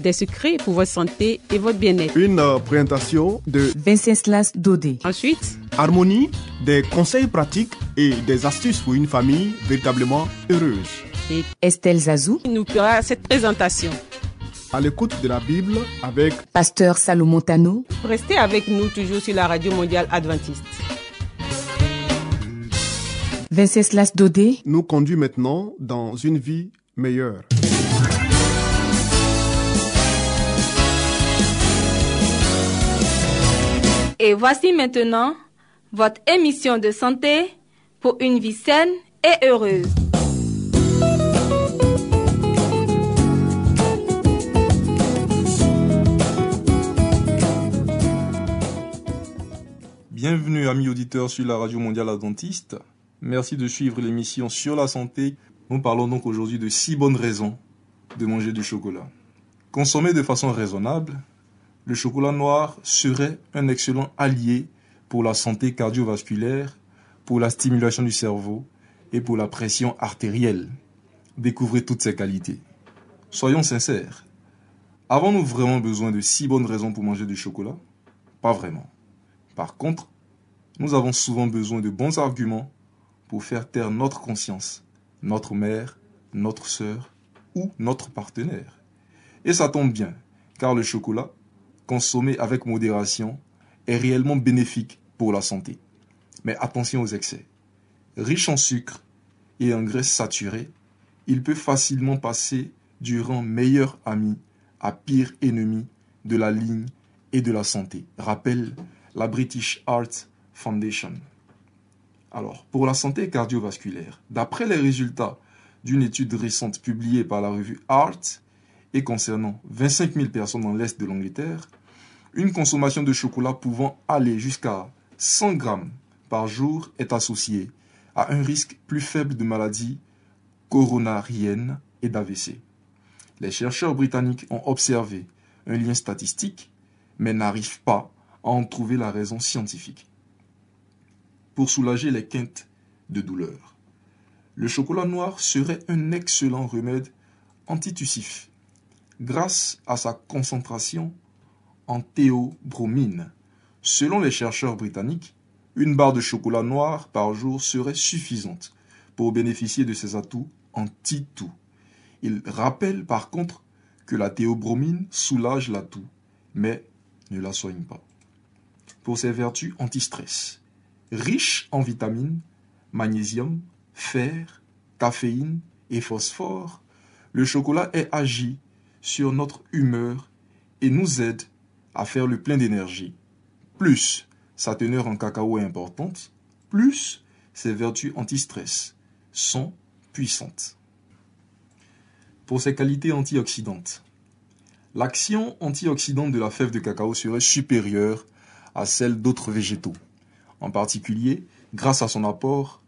Des secrets pour votre santé et votre bien-être. une euh, présentation de Venceslas Dodé. Ensuite, Harmonie, des conseils pratiques et des astuces pour une famille véritablement heureuse. et Estelle Zazou, nous fera cette présentation. À l'écoute de la Bible avec Pasteur Salomon Tano, Restez avec nous toujours sur la radio mondiale adventiste. Venceslas Dodé, nous conduit maintenant dans une vie meilleure. Et voici maintenant votre émission de santé pour une vie saine et heureuse. Bienvenue amis auditeurs sur la radio mondiale adventiste. Merci de suivre l'émission sur la santé. Nous parlons donc aujourd'hui de six bonnes raisons de manger du chocolat. Consommé de façon raisonnable, le chocolat noir serait un excellent allié pour la santé cardiovasculaire, pour la stimulation du cerveau et pour la pression artérielle. Découvrez toutes ces qualités. Soyons sincères. Avons-nous vraiment besoin de six bonnes raisons pour manger du chocolat? Pas vraiment. Par contre, nous avons souvent besoin de bons arguments pour faire taire notre conscience, notre mère, notre sœur ou notre partenaire. Et ça tombe bien, car le chocolat, consommé avec modération, est réellement bénéfique pour la santé. Mais attention aux excès. Riche en sucre et en graisses saturées, il peut facilement passer du rang meilleur ami à pire ennemi de la ligne et de la santé. Rappelle la British Heart Foundation. Alors, pour la santé cardiovasculaire, d'après les résultats d'une étude récente publiée par la revue Heart et concernant 25 000 personnes dans l'Est de l'Angleterre, une consommation de chocolat pouvant aller jusqu'à 100 grammes par jour est associée à un risque plus faible de maladies coronariennes et d'AVC. Les chercheurs britanniques ont observé un lien statistique, mais n'arrivent pas à en trouver la raison scientifique. Pour soulager les quintes de douleur, le chocolat noir serait un excellent remède antitussif grâce à sa concentration en théobromine. Selon les chercheurs britanniques, une barre de chocolat noir par jour serait suffisante pour bénéficier de ses atouts anti-toux. Il rappelle par contre que la théobromine soulage la toux, mais ne la soigne pas. Pour ses vertus anti-stress, riche en vitamines, magnésium, fer, caféine et phosphore, le chocolat est agi sur notre humeur et nous aide à faire le plein d'énergie. Plus sa teneur en cacao est importante, plus ses vertus anti-stress sont puissantes. Pour ses qualités antioxydantes, l'action antioxydante de la fève de cacao serait supérieure à celle d'autres végétaux, en particulier grâce à son apport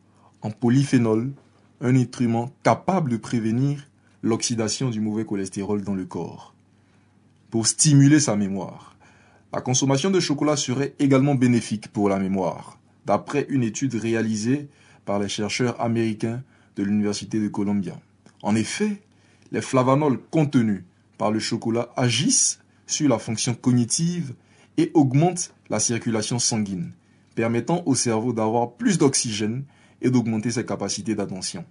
en polyphénol, un nutriment capable de prévenir l'oxydation du mauvais cholestérol dans le corps. Pour stimuler sa mémoire, la consommation de chocolat serait également bénéfique pour la mémoire, d'après une étude réalisée par les chercheurs américains de l'Université de Columbia. En effet, les flavanols contenus par le chocolat agissent sur la fonction cognitive et augmentent la circulation sanguine, permettant au cerveau d'avoir plus d'oxygène et d'augmenter ses capacités d'attention.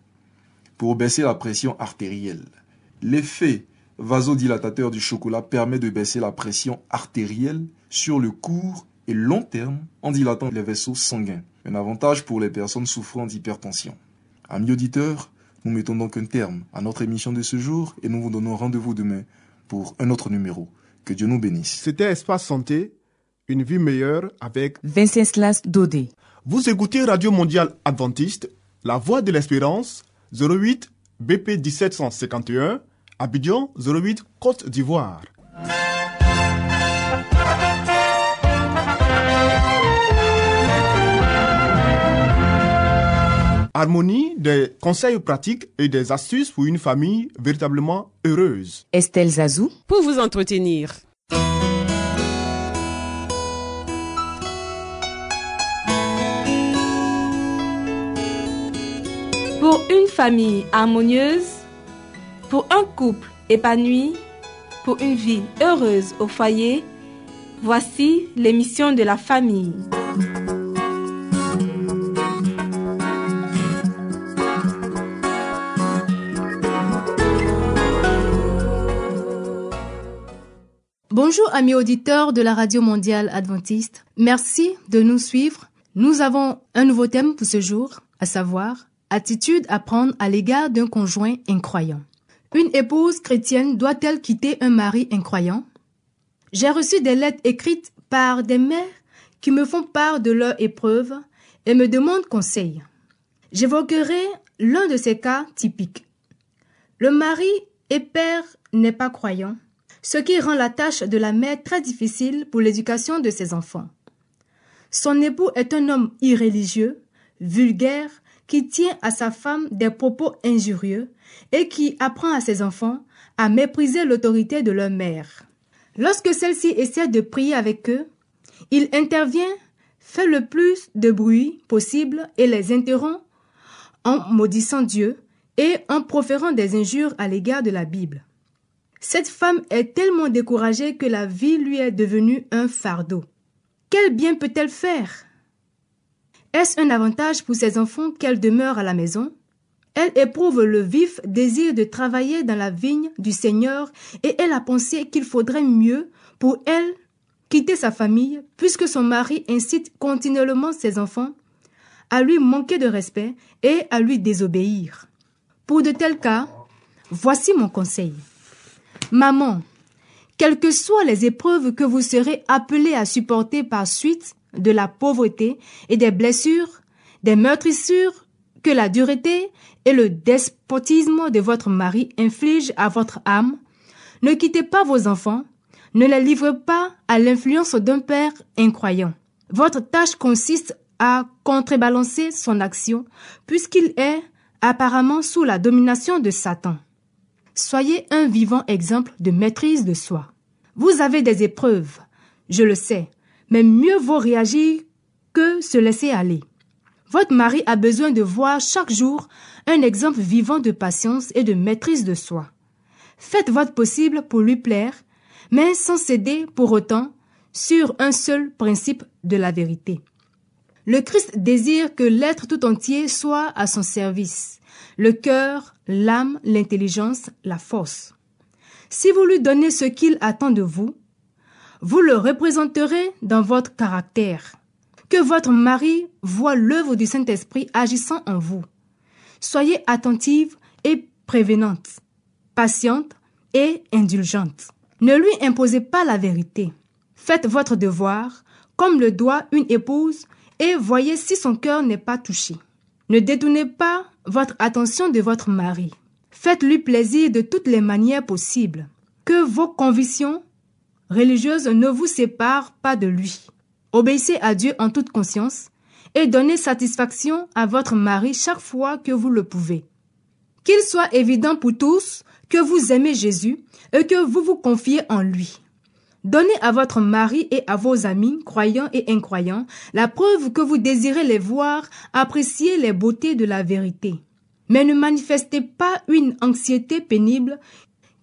Pour baisser la pression artérielle, l'effet vasodilatateur du chocolat permet de baisser la pression artérielle sur le court et long terme en dilatant les vaisseaux sanguins. Un avantage pour les personnes souffrant d'hypertension. Amis auditeurs, nous mettons donc un terme à notre émission de ce jour et nous vous donnons rendez-vous demain pour un autre numéro. Que Dieu nous bénisse. C'était Espace Santé, une vie meilleure avec Venceslas Dodé. Vous écoutez Radio Mondiale Adventiste, La Voix de l'Espérance, 08 BP 1751, Abidjan 08 Côte d'Ivoire. Harmonie, des conseils pratiques et des astuces pour une famille véritablement heureuse. Estelle Zazou, Pour vous entretenir. Pour une famille harmonieuse, pour un couple épanoui, pour une vie heureuse au foyer, voici l'émission de la famille. Bonjour amis auditeurs de la Radio Mondiale Adventiste. Merci de nous suivre. Nous avons un nouveau thème pour ce jour, à savoir attitude à prendre à l'égard d'un conjoint incroyant. Une épouse chrétienne doit-elle quitter un mari incroyant? J'ai reçu des lettres écrites par des mères qui me font part de leurs épreuves et me demandent conseil. J'évoquerai l'un de ces cas typiques. Le mari et père n'est pas croyant ce qui rend la tâche de la mère très difficile pour l'éducation de ses enfants. Son époux est un homme irréligieux, vulgaire, qui tient à sa femme des propos injurieux et qui apprend à ses enfants à mépriser l'autorité de leur mère. Lorsque celle-ci essaie de prier avec eux, il intervient, fait le plus de bruit possible et les interrompt en maudissant Dieu et en proférant des injures à l'égard de la Bible. Cette femme est tellement découragée que la vie lui est devenue un fardeau. Quel bien peut-elle faire? Est-ce un avantage pour ses enfants qu'elle demeure à la maison? Elle éprouve le vif désir de travailler dans la vigne du Seigneur et elle a pensé qu'il faudrait mieux pour elle quitter sa famille puisque son mari incite continuellement ses enfants à lui manquer de respect et à lui désobéir. Pour de tels cas, voici mon conseil. Maman, quelles que soient les épreuves que vous serez appelées à supporter par suite de la pauvreté et des blessures, des meurtrissures que la dureté et le despotisme de votre mari infligent à votre âme, ne quittez pas vos enfants, ne les livrez pas à l'influence d'un père incroyant. Votre tâche consiste à contrebalancer son action puisqu'il est apparemment sous la domination de Satan. Soyez un vivant exemple de maîtrise de soi. Vous avez des épreuves, je le sais, mais mieux vaut réagir que se laisser aller. Votre mari a besoin de voir chaque jour un exemple vivant de patience et de maîtrise de soi. Faites votre possible pour lui plaire, mais sans céder pour autant sur un seul principe de la vérité. Le Christ désire que l'être tout entier soit à son service, le cœur, l'âme, l'intelligence, la force. Si vous lui donnez ce qu'il attend de vous, vous le représenterez dans votre caractère. Que votre mari voit l'œuvre du Saint-Esprit agissant en vous. Soyez attentive et prévenante, patiente et indulgente. Ne lui imposez pas la vérité. Faites votre devoir, comme le doit une épouse, et voyez si son cœur n'est pas touché. Ne détournez pas votre attention de votre mari. Faites-lui plaisir de toutes les manières possibles. Que vos convictions religieuses ne vous séparent pas de lui. Obéissez à Dieu en toute conscience et donnez satisfaction à votre mari chaque fois que vous le pouvez. Qu'il soit évident pour tous que vous aimez Jésus et que vous vous confiez en lui. Donnez à votre mari et à vos amis, croyants et incroyants, la preuve que vous désirez les voir apprécier les beautés de la vérité. Mais ne manifestez pas une anxiété pénible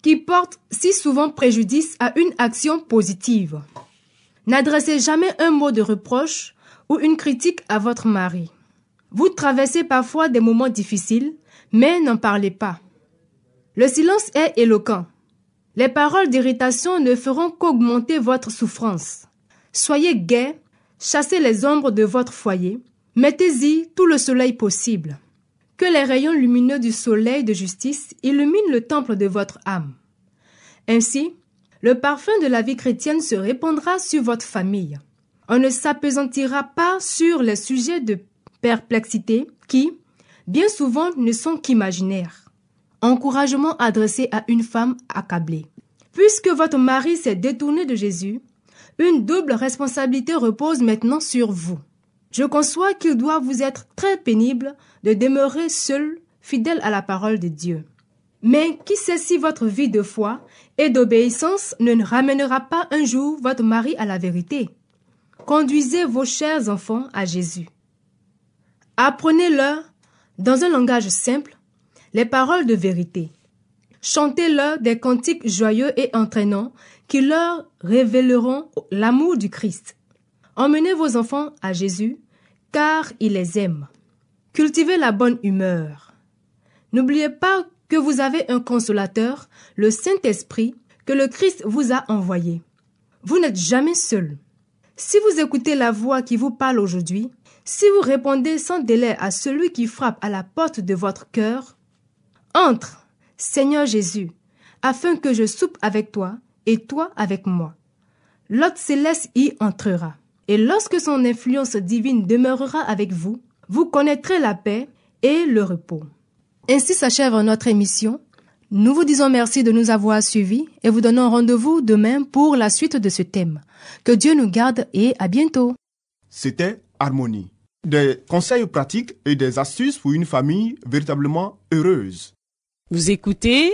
qui porte si souvent préjudice à une action positive. N'adressez jamais un mot de reproche ou une critique à votre mari. Vous traversez parfois des moments difficiles, mais n'en parlez pas. Le silence est éloquent. Les paroles d'irritation ne feront qu'augmenter votre souffrance. Soyez gai, chassez les ombres de votre foyer, mettez-y tout le soleil possible. Que les rayons lumineux du soleil de justice illuminent le temple de votre âme. Ainsi, le parfum de la vie chrétienne se répandra sur votre famille. On ne s'apesantira pas sur les sujets de perplexité qui, bien souvent, ne sont qu'imaginaires. Encouragement adressé à une femme accablée. Puisque votre mari s'est détourné de Jésus, une double responsabilité repose maintenant sur vous. Je conçois qu'il doit vous être très pénible de demeurer seul, fidèle à la parole de Dieu. Mais qui sait si votre vie de foi et d'obéissance ne ramènera pas un jour votre mari à la vérité? Conduisez vos chers enfants à Jésus. Apprenez-leur, dans un langage simple, les paroles de vérité. Chantez-leur des cantiques joyeux et entraînants qui leur révéleront l'amour du Christ. Emmenez vos enfants à Jésus, car il les aime. Cultivez la bonne humeur. N'oubliez pas que vous avez un consolateur, le Saint-Esprit, que le Christ vous a envoyé. Vous n'êtes jamais seul. Si vous écoutez la voix qui vous parle aujourd'hui, si vous répondez sans délai à celui qui frappe à la porte de votre cœur, entre, Seigneur Jésus, afin que je soupe avec toi et toi avec moi. L'hôte céleste y entrera. Et lorsque son influence divine demeurera avec vous, vous connaîtrez la paix et le repos. Ainsi s'achève notre émission. Nous vous disons merci de nous avoir suivis et vous donnons rendez-vous demain pour la suite de ce thème. Que Dieu nous garde et à bientôt. C'était Harmonie. Des conseils pratiques et des astuces pour une famille véritablement heureuse. Vous écoutez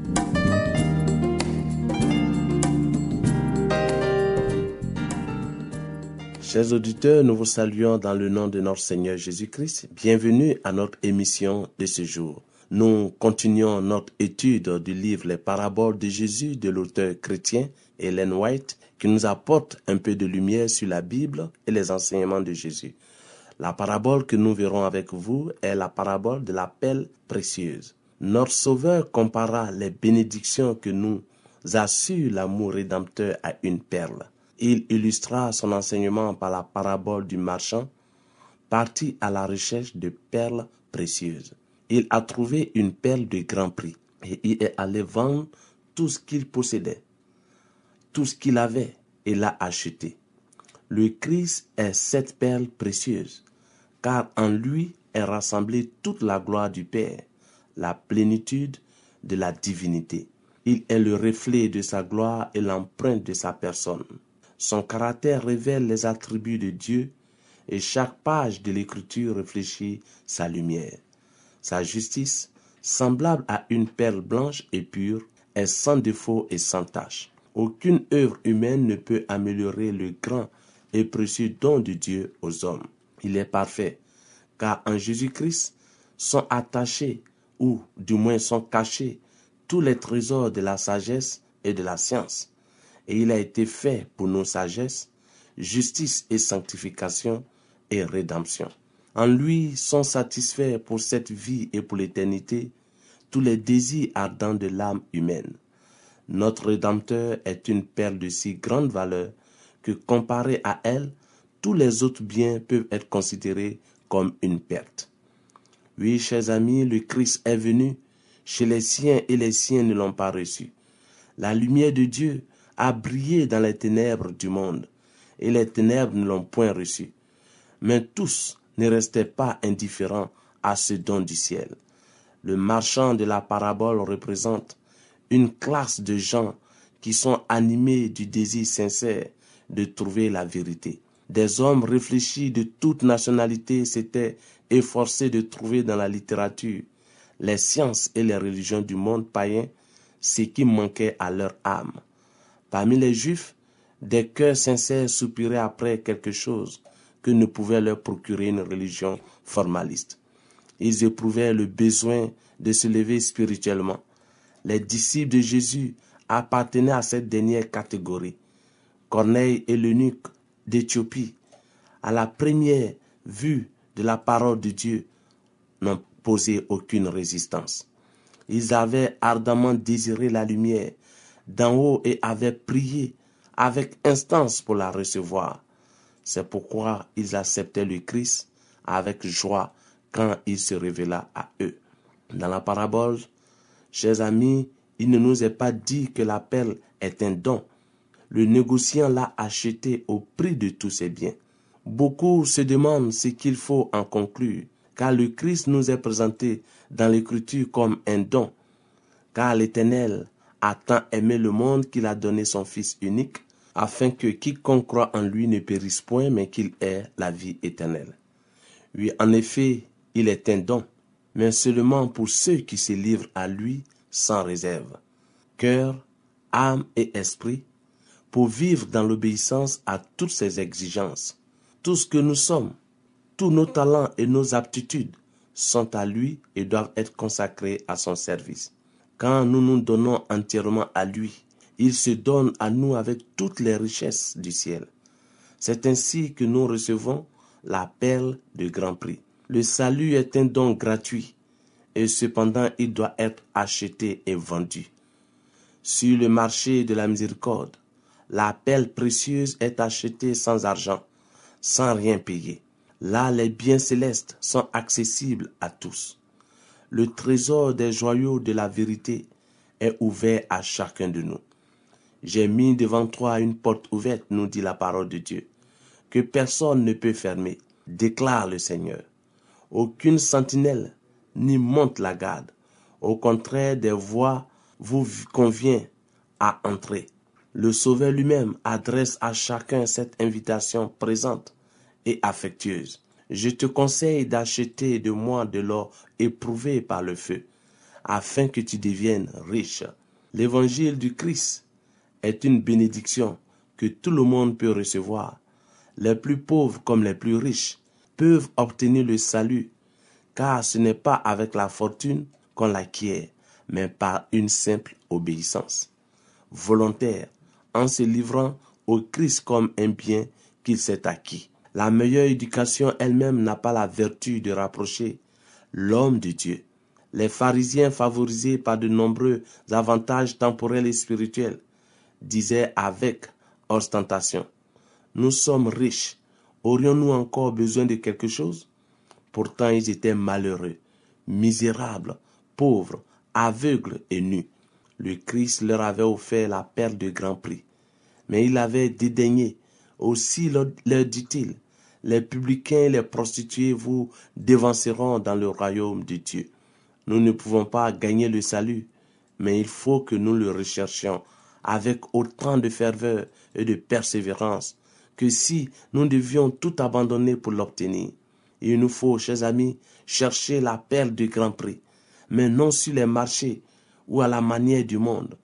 Chers auditeurs, nous vous saluons dans le nom de notre Seigneur Jésus-Christ. Bienvenue à notre émission de ce jour. Nous continuons notre étude du livre Les paraboles de Jésus de l'auteur chrétien Ellen White qui nous apporte un peu de lumière sur la Bible et les enseignements de Jésus. La parabole que nous verrons avec vous est la parabole de la pelle précieuse. Notre Sauveur compara les bénédictions que nous assure l'amour rédempteur à une perle. Il illustra son enseignement par la parabole du marchand parti à la recherche de perles précieuses. Il a trouvé une perle de grand prix et il est allé vendre tout ce qu'il possédait, tout ce qu'il avait et l'a acheté. Le Christ est cette perle précieuse, car en lui est rassemblée toute la gloire du Père, la plénitude de la divinité. Il est le reflet de sa gloire et l'empreinte de sa personne. Son caractère révèle les attributs de Dieu et chaque page de l'écriture réfléchit sa lumière. Sa justice, semblable à une perle blanche et pure, est sans défaut et sans tache. Aucune œuvre humaine ne peut améliorer le grand et précieux don de Dieu aux hommes. Il est parfait, car en Jésus-Christ sont attachés, ou du moins sont cachés, tous les trésors de la sagesse et de la science et il a été fait pour nos sagesses, justice et sanctification et rédemption. En lui sont satisfaits pour cette vie et pour l'éternité tous les désirs ardents de l'âme humaine. Notre Rédempteur est une perle de si grande valeur que comparé à elle, tous les autres biens peuvent être considérés comme une perte. Oui, chers amis, le Christ est venu chez les siens et les siens ne l'ont pas reçu. La lumière de Dieu a brillé dans les ténèbres du monde, et les ténèbres ne l'ont point reçu. Mais tous ne restaient pas indifférents à ce don du ciel. Le marchand de la parabole représente une classe de gens qui sont animés du désir sincère de trouver la vérité. Des hommes réfléchis de toute nationalité s'étaient efforcés de trouver dans la littérature, les sciences et les religions du monde païen ce qui manquait à leur âme. Parmi les Juifs, des cœurs sincères soupiraient après quelque chose que ne pouvait leur procurer une religion formaliste. Ils éprouvaient le besoin de se lever spirituellement. Les disciples de Jésus appartenaient à cette dernière catégorie. Corneille et l'eunuque d'Éthiopie, à la première vue de la parole de Dieu, n'ont posé aucune résistance. Ils avaient ardemment désiré la lumière d'en haut et avaient prié avec instance pour la recevoir. C'est pourquoi ils acceptaient le Christ avec joie quand il se révéla à eux. Dans la parabole, chers amis, il ne nous est pas dit que la perle est un don. Le négociant l'a acheté au prix de tous ses biens. Beaucoup se demandent ce qu'il faut en conclure, car le Christ nous est présenté dans l'Écriture comme un don, car l'Éternel a tant aimé le monde qu'il a donné son Fils unique, afin que quiconque croit en lui ne périsse point, mais qu'il ait la vie éternelle. Oui, en effet, il est un don, mais seulement pour ceux qui se livrent à lui sans réserve. Cœur, âme et esprit, pour vivre dans l'obéissance à toutes ses exigences. Tout ce que nous sommes, tous nos talents et nos aptitudes sont à lui et doivent être consacrés à son service. Quand nous nous donnons entièrement à lui, il se donne à nous avec toutes les richesses du ciel. C'est ainsi que nous recevons la perle de grand prix. Le salut est un don gratuit et cependant il doit être acheté et vendu. Sur le marché de la miséricorde, la perle précieuse est achetée sans argent, sans rien payer. Là, les biens célestes sont accessibles à tous. Le trésor des joyaux de la vérité est ouvert à chacun de nous. J'ai mis devant toi une porte ouverte, nous dit la parole de Dieu, que personne ne peut fermer, déclare le Seigneur. Aucune sentinelle ni monte la garde. Au contraire, des voix vous convient à entrer. Le Sauveur lui-même adresse à chacun cette invitation présente et affectueuse. Je te conseille d'acheter de moi de l'or éprouvé par le feu, afin que tu deviennes riche. L'évangile du Christ est une bénédiction que tout le monde peut recevoir. Les plus pauvres comme les plus riches peuvent obtenir le salut, car ce n'est pas avec la fortune qu'on l'acquiert, mais par une simple obéissance volontaire, en se livrant au Christ comme un bien qu'il s'est acquis. La meilleure éducation elle-même n'a pas la vertu de rapprocher l'homme de Dieu. Les pharisiens favorisés par de nombreux avantages temporels et spirituels disaient avec ostentation, Nous sommes riches, aurions-nous encore besoin de quelque chose? Pourtant ils étaient malheureux, misérables, pauvres, aveugles et nus. Le Christ leur avait offert la perle de grand prix. Mais il avait dédaigné. Aussi leur, dit-il, les publicains et les prostituées vous dévanceront dans le royaume de Dieu. Nous ne pouvons pas gagner le salut, mais il faut que nous le recherchions avec autant de ferveur et de persévérance que si nous devions tout abandonner pour l'obtenir. Il nous faut, chers amis, chercher la perle du grand prix, mais non sur les marchés ou à la manière du monde.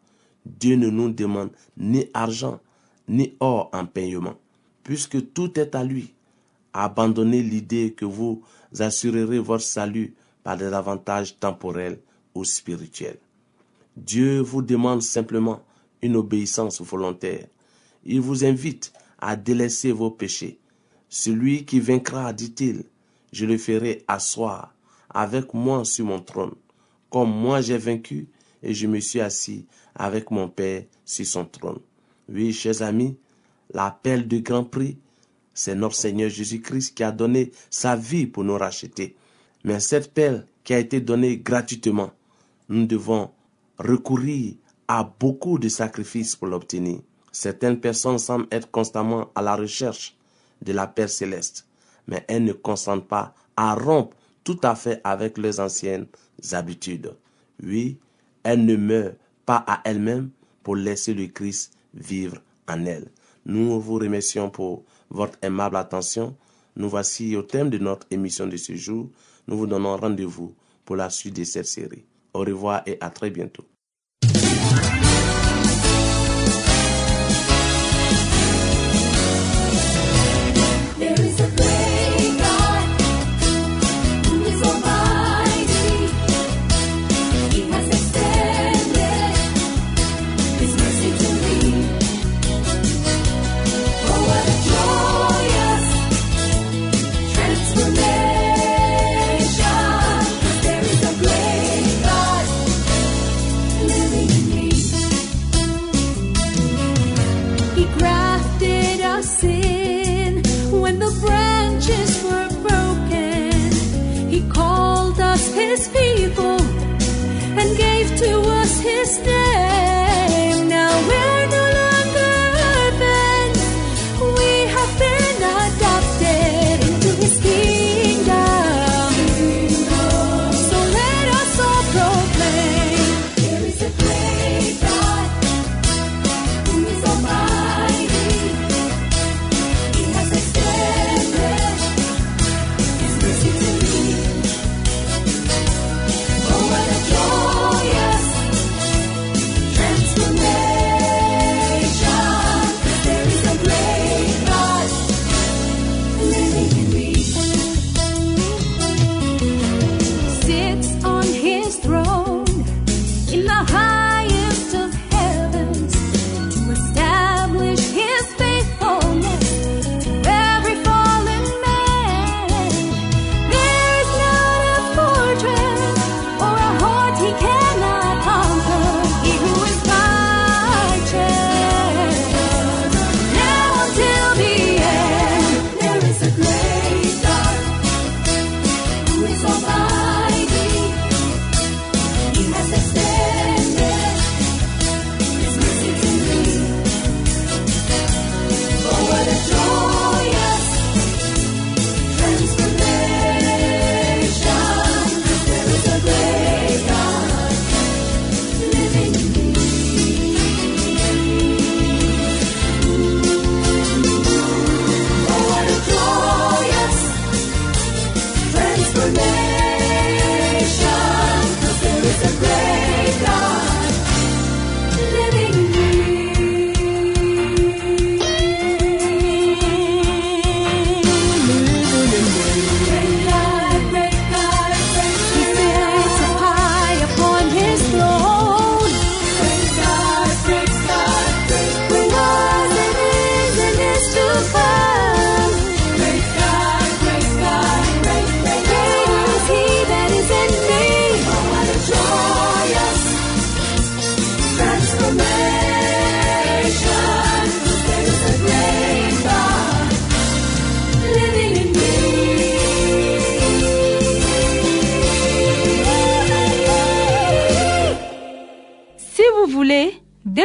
Dieu ne nous demande ni argent, ni or en paiement, puisque tout est à lui. Abandonnez l'idée que vous assurerez votre salut par des avantages temporels ou spirituels. Dieu vous demande simplement une obéissance volontaire. Il vous invite à délaisser vos péchés. Celui qui vaincra, dit-il, je le ferai asseoir avec moi sur mon trône, comme moi j'ai vaincu et je me suis assis avec mon Père sur son trône. Oui, chers amis, l'appel du grand prix, c'est notre Seigneur Jésus-Christ qui a donné sa vie pour nous racheter. Mais cette pelle qui a été donnée gratuitement, nous devons recourir à beaucoup de sacrifices pour l'obtenir. Certaines personnes semblent être constamment à la recherche de la paix céleste, mais elles ne consentent pas à rompre tout à fait avec leurs anciennes habitudes. Oui, elles ne meurent pas à elles-mêmes pour laisser le Christ vivre en elles. Nous vous remercions pour votre aimable attention. Nous voici au thème de notre émission de ce jour. Nous vous donnons rendez-vous pour la suite de cette série. Au revoir et à très bientôt. understand.